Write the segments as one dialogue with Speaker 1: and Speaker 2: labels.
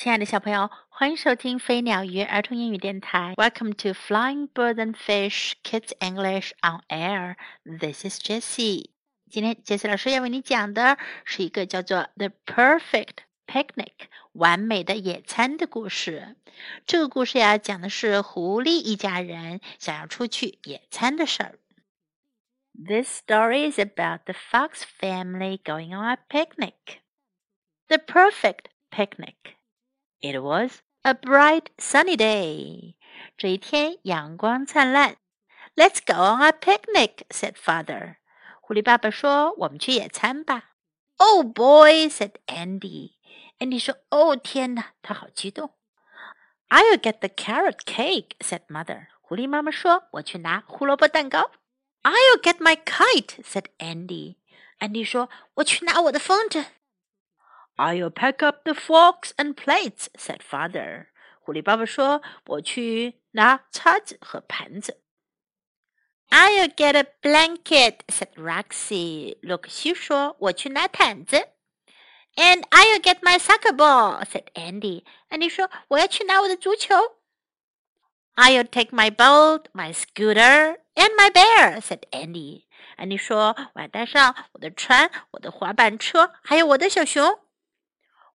Speaker 1: 亲爱的小朋友，欢迎收听飞鸟鱼儿童英语电台。Welcome to Flying Bird and Fish Kids English on Air. This is Jessie. 今天杰西老师要为你讲的是一个叫做《The Perfect Picnic》完美的野餐的故事。这个故事呀，讲的是狐狸一家人想要出去野餐的事儿。This story is about the fox family going on a picnic. The perfect picnic. It was a bright sunny day. 这一天阳光灿烂。Let's go on a picnic, said father. 狐狸爸爸说：“我们去野餐吧。” Oh boy, said Andy. Andy 说：“哦天哪！”他好激动。I'll get the carrot cake, said mother. 狐狸妈妈说：“我去拿胡萝卜蛋糕。” I'll get my kite, said Andy. Andy 说：“我去拿我的风筝。” I'll pack up the forks and plates," said father. 狐狸爸爸说：“我去拿叉子和盘子。” I'll get a blanket," said Roxy. 洛克西说：“我去拿毯子。” And I'll get my soccer ball," said Andy. Andy 说：“我要去拿我的足球。” I'll take my boat, my scooter, and my bear," said Andy. Andy 说：“我要带上我的船、我的滑板车，还有我的小熊。”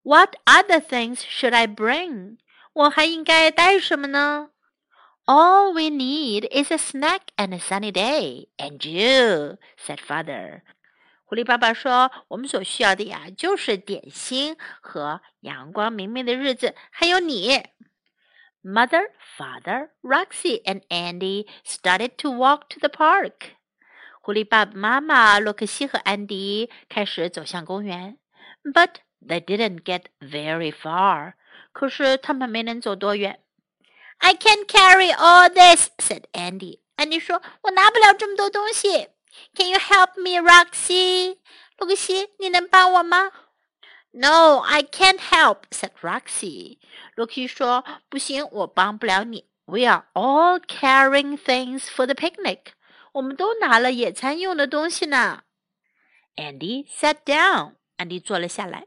Speaker 1: What other things should I bring? 我还应该带什么呢？All we need is a snack and a sunny day, and you," said father. 狐狸爸爸说：“我们所需要的呀，就是点心和阳光明媚的日子，还有你。” Mother, father, Roxy, and Andy started to walk to the park. 狐狸爸爸妈妈洛克西和安迪开始走向公园。But they didn't get very far. 可是他们没能走多远。I can't carry all this," said Andy. 安迪说：“我拿不了这么多东西。” Can you help me, Roxy? 洛克西，你能帮我吗？No, I can't help," said Roxy. 洛克西说：“不行，我帮不了你。We are all carrying things for the picnic. 我们都拿了野餐用的东西呢。” Andy sat down. 安迪坐了下来。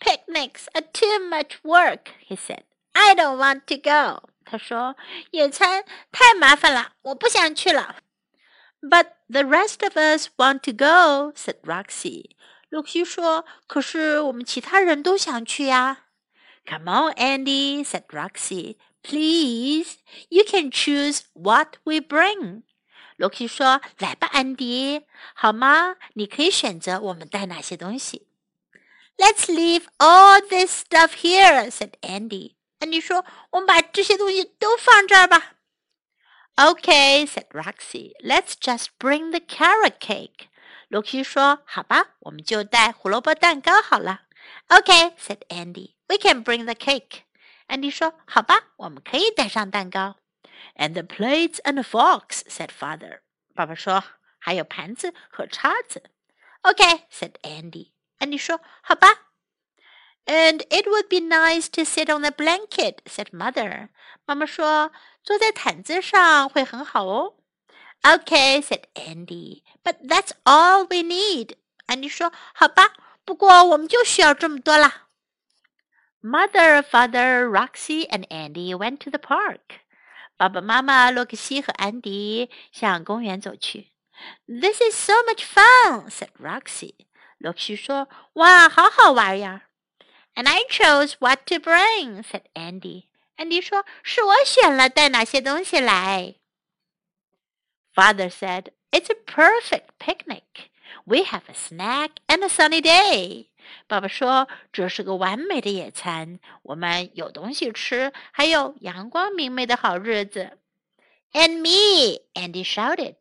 Speaker 1: Picnics are too much work, he said. I don't want to go. 他说：“野餐太麻烦了，我不想去了。” But the rest of us want to go," said Roxy. 露西说：“可是我们其他人都想去呀。” Come on, Andy," said Roxy. "Please, you can choose what we bring." 罗西说：“来吧，安迪，好吗？你可以选择我们带哪些东西。” Let's leave all this stuff here," said Andy. 安迪说：“我们把这些东西都放这儿吧。” Okay, said Roxy. Let's just bring the carrot cake. 罗西说：“好吧，我们就带胡萝卜蛋糕好了。” Okay, said Andy. We can bring the cake. 安迪说：“好吧，我们可以带上蛋糕。” And the plates and the forks, said father. 爸爸说：“还有盘子和叉子。” Okay, said Andy. 安迪说：“好吧。” And it would be nice to sit on the blanket," said mother. 妈妈说：“坐在毯子上会很好哦。” Okay, said Andy. But that's all we need. 安迪说：“好吧，不过我们就需要这么多啦。” Mother, father, Roxy, and Andy went to the park. 爸爸妈妈洛克西和安迪向公园走去。This is so much fun," said Roxy. 罗西说：“哇，好好玩呀！” And I chose what to bring," said Andy. 安迪说：“是我选了带哪些东西来。” Father said, "It's a perfect picnic. We have a snack and a sunny day." 爸爸说：“这是个完美的野餐，我们有东西吃，还有阳光明媚的好日子。” And me, Andy shouted.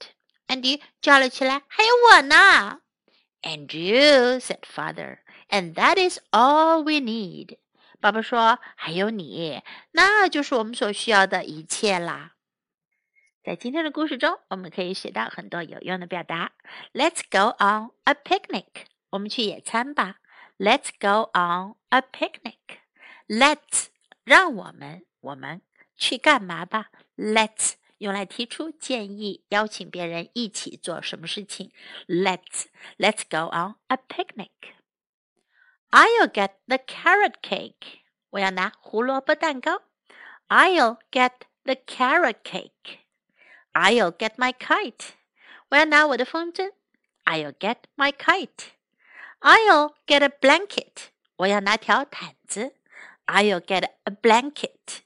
Speaker 1: 安迪叫了起来：“还有我呢！” And you, said father, and that is all we need. 爸爸说：“还有你，那就是我们所需要的一切啦。”在今天的故事中，我们可以学到很多有用的表达。Let's go on a picnic. 我们去野餐吧。Let's go on a picnic. Let's 让我们我们去干嘛吧？Let's 用来提出建议，邀请别人一起做什么事情。Let's Let's go on a picnic. I'll get the carrot cake. 我要拿胡萝卜蛋糕。I'll get the carrot cake. I'll get my kite. 我要拿我的风筝。I'll get my kite. I'll get a blanket. 我要拿条毯子。I'll get a blanket.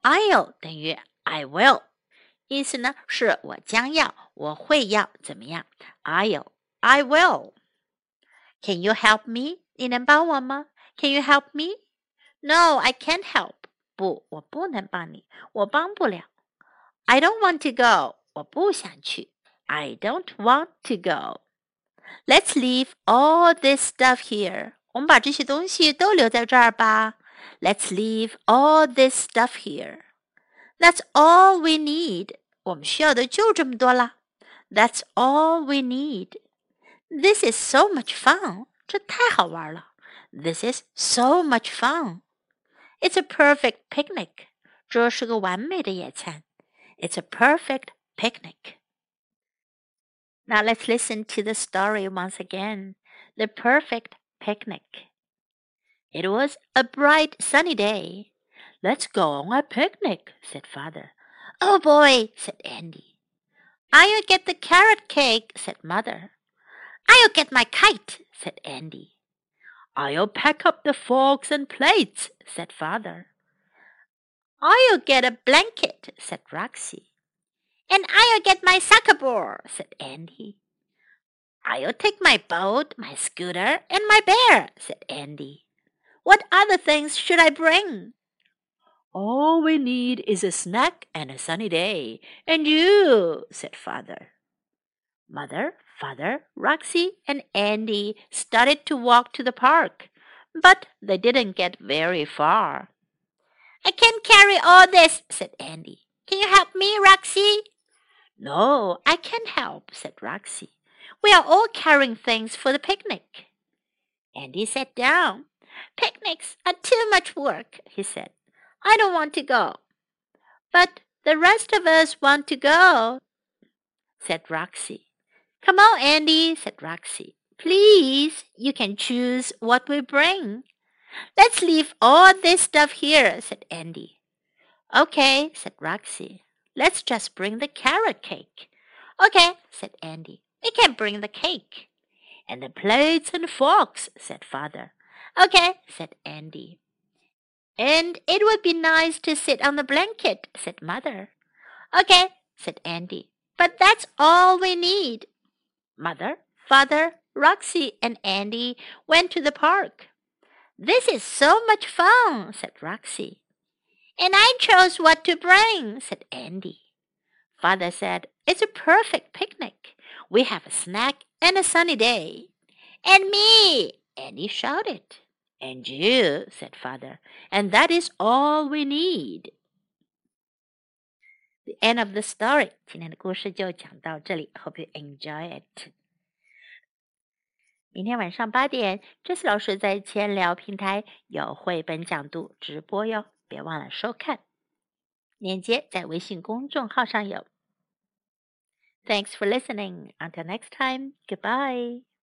Speaker 1: I'll 等于 I will，意思呢是我将要，我会要怎么样？I'll, I will. Can you help me? 你能帮我吗？Can you help me? No, I can't help. 不，我不能帮你，我帮不了。I don't want to go. 我不想去。I don't want to go. Let's leave all this stuff here. 我们把这些东西都留在这儿吧。Let's leave all this stuff here. That's all we need. 我们需要的就这么多啦。That's all we need. This is so much fun. 这太好玩了。This is so much fun. It's a perfect picnic. 这是个完美的野餐。It's a perfect picnic. Now let's listen to the story once again. The perfect picnic. It was a bright sunny day. Let's go on a picnic, said father. Oh boy, said Andy. I'll get the carrot cake, said mother. I'll get my kite, said Andy. I'll pack up the forks and plates, said father. I'll get a blanket, said Roxy. And I'll get my soccer ball, said Andy. I'll take my boat, my scooter, and my bear, said Andy. What other things should I bring? All we need is a snack and a sunny day, and you, said father. Mother, father, Roxy, and Andy started to walk to the park, but they didn't get very far. I can't carry all this, said Andy. Can you help me, Roxy? No, I can't help, said Roxy. We are all carrying things for the picnic. Andy sat down. Picnics are too much work, he said. I don't want to go. But the rest of us want to go, said Roxy. Come on, Andy, said Roxy. Please, you can choose what we bring. Let's leave all this stuff here, said Andy. Okay, said Roxy. Let's just bring the carrot cake. Okay, said Andy. We can bring the cake. And the plates and forks, said father. Okay, said Andy. And it would be nice to sit on the blanket, said Mother. Okay, said Andy. But that's all we need. Mother, Father, Roxy, and Andy went to the park. This is so much fun, said Roxy. And I chose what to bring, said Andy. Father said, It's a perfect picnic. We have a snack and a sunny day. And me, Andy shouted. And you, said father, and that is all we need. The end of the story. 今天的故事就讲到这里。Hope you enjoy it. 明天晚上八点，这次老师在千聊平台有绘本讲读直播哟，别忘了收看。链接在微信公众号上有。Thanks for listening. Until next time. Goodbye.